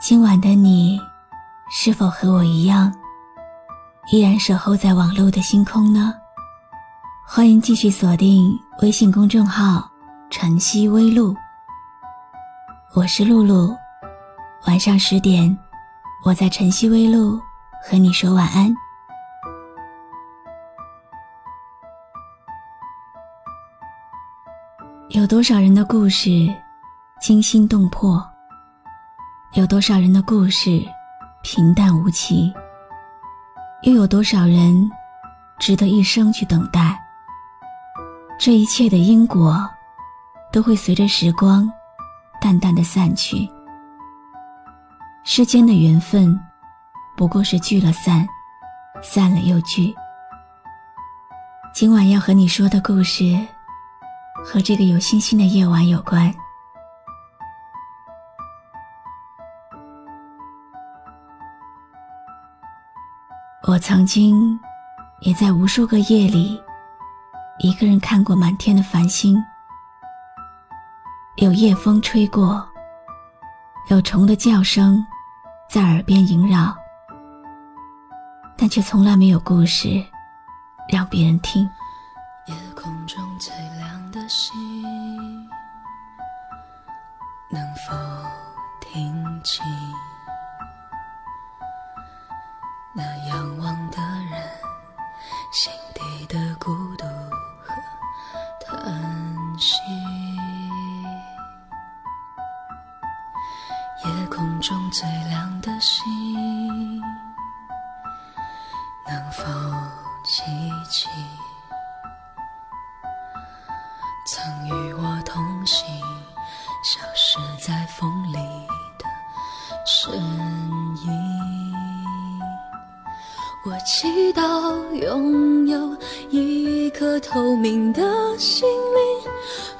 今晚的你，是否和我一样，依然守候在网络的星空呢？欢迎继续锁定微信公众号“晨曦微露”，我是露露。晚上十点，我在晨曦微露和你说晚安。有多少人的故事惊心动魄？有多少人的故事平淡无奇？又有多少人值得一生去等待？这一切的因果，都会随着时光淡淡的散去。世间的缘分，不过是聚了散，散了又聚。今晚要和你说的故事，和这个有星星的夜晚有关。曾经，也在无数个夜里，一个人看过满天的繁星。有夜风吹过，有虫的叫声在耳边萦绕，但却从来没有故事让别人听。夜空中最亮的星，息，夜空中最亮的星，能否记起曾与我同行，消失在风里的身影？我祈祷拥有一颗透明的心灵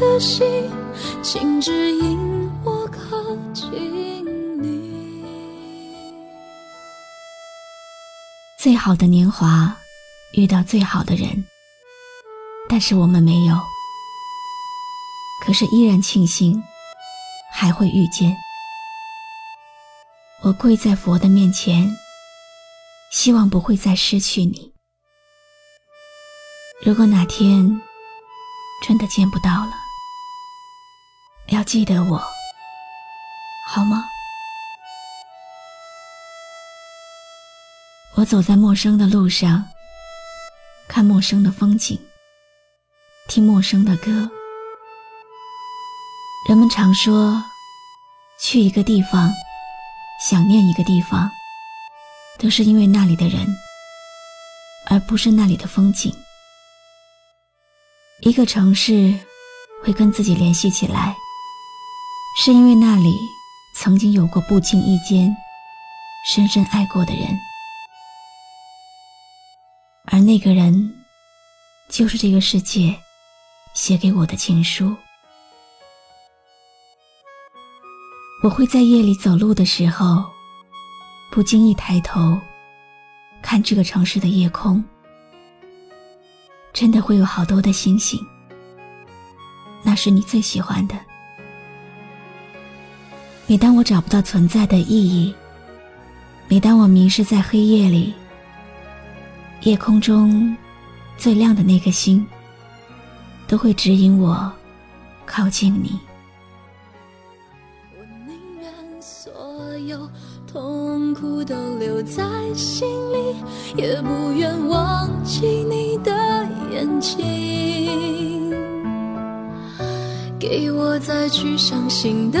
的心，请指引我靠近你。最好的年华，遇到最好的人，但是我们没有。可是依然庆幸。还会遇见。我跪在佛的面前，希望不会再失去你。如果哪天真的见不到了，要记得我，好吗？我走在陌生的路上，看陌生的风景，听陌生的歌。人们常说，去一个地方，想念一个地方，都是因为那里的人，而不是那里的风景。一个城市会跟自己联系起来，是因为那里曾经有过不经意间深深爱过的人，而那个人，就是这个世界写给我的情书。我会在夜里走路的时候，不经意抬头，看这个城市的夜空，真的会有好多的星星。那是你最喜欢的。每当我找不到存在的意义，每当我迷失在黑夜里，夜空中最亮的那颗星，都会指引我靠近你。我宁愿所有痛苦都留在心里，也不愿忘记你的眼睛。给我再去相信的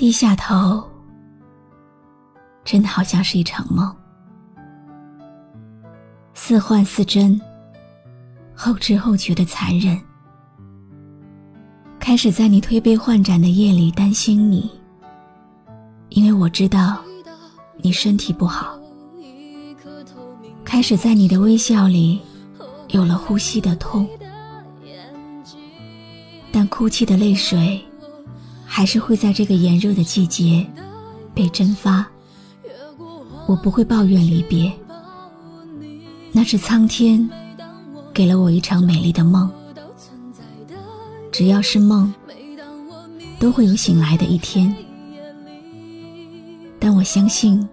低下头，真的好像是一场梦，似幻似真，后知后觉的残忍。开始在你推杯换盏的夜里担心你，因为我知道你身体不好。开始在你的微笑里有了呼吸的痛，但哭泣的泪水。还是会在这个炎热的季节被蒸发。我不会抱怨离别，那是苍天给了我一场美丽的梦。只要是梦，都会有醒来的一天。但我相信，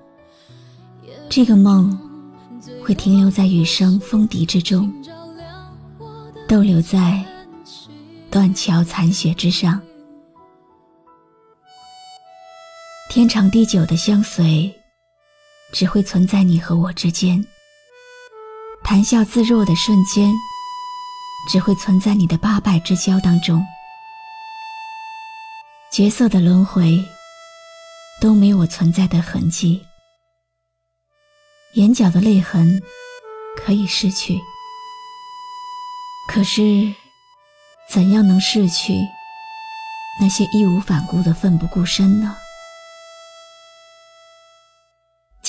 这个梦会停留在雨声风笛之中，逗留在断桥残雪之上。天长地久的相随，只会存在你和我之间；谈笑自若的瞬间，只会存在你的八拜之交当中。角色的轮回，都没我存在的痕迹。眼角的泪痕可以逝去，可是怎样能逝去那些义无反顾的奋不顾身呢？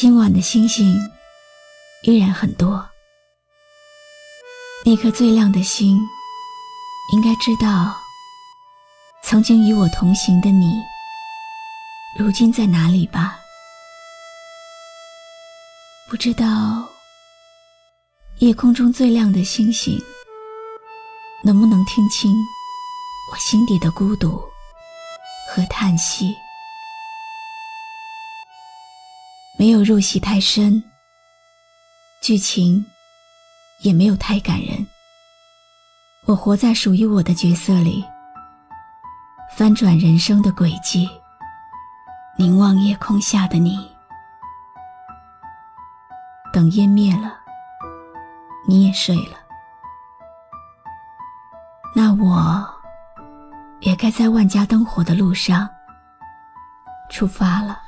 今晚的星星依然很多，那颗最亮的星，应该知道，曾经与我同行的你，如今在哪里吧？不知道，夜空中最亮的星星，能不能听清我心底的孤独和叹息？没有入戏太深，剧情也没有太感人。我活在属于我的角色里，翻转人生的轨迹，凝望夜空下的你。等烟灭了，你也睡了，那我也该在万家灯火的路上出发了。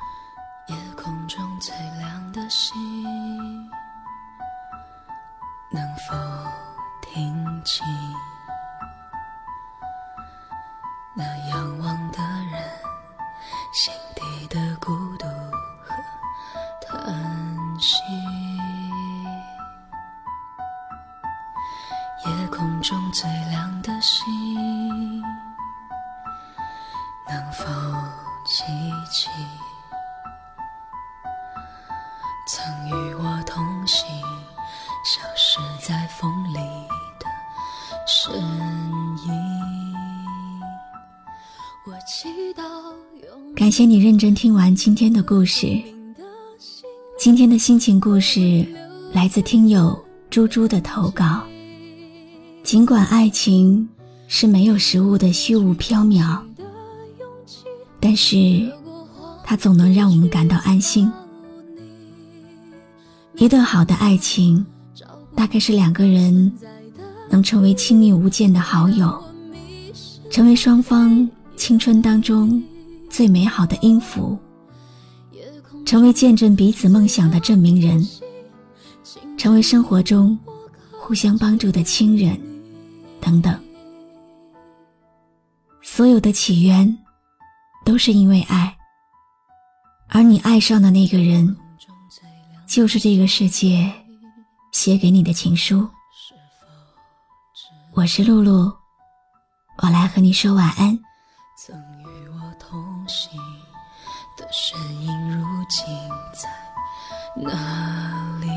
听清那仰望的人心底的孤独和叹息？夜空中最亮的星，能否记起？曾与我同行，消失在风里感谢你认真听完今天的故事。今天的心情故事来自听友猪猪的投稿。尽管爱情是没有实物的虚无缥缈，但是它总能让我们感到安心。一段好的爱情，大概是两个人能成为亲密无间的好友，成为双方青春当中最美好的音符，成为见证彼此梦想的证明人，成为生活中互相帮助的亲人，等等。所有的起源都是因为爱，而你爱上的那个人。就是这个世界写给你的情书。我是露露，我来和你说晚安。曾与我同行的身影哪里？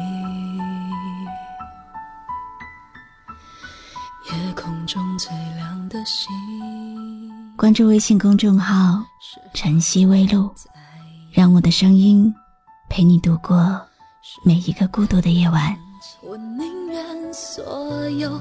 夜空中最亮的星。关注微信公众号“晨曦微露”，让我的声音陪你度过每一个孤独的夜晚。我宁愿所有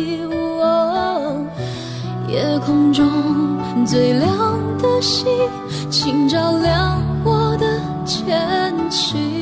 空中最亮的星，请照亮我的前行。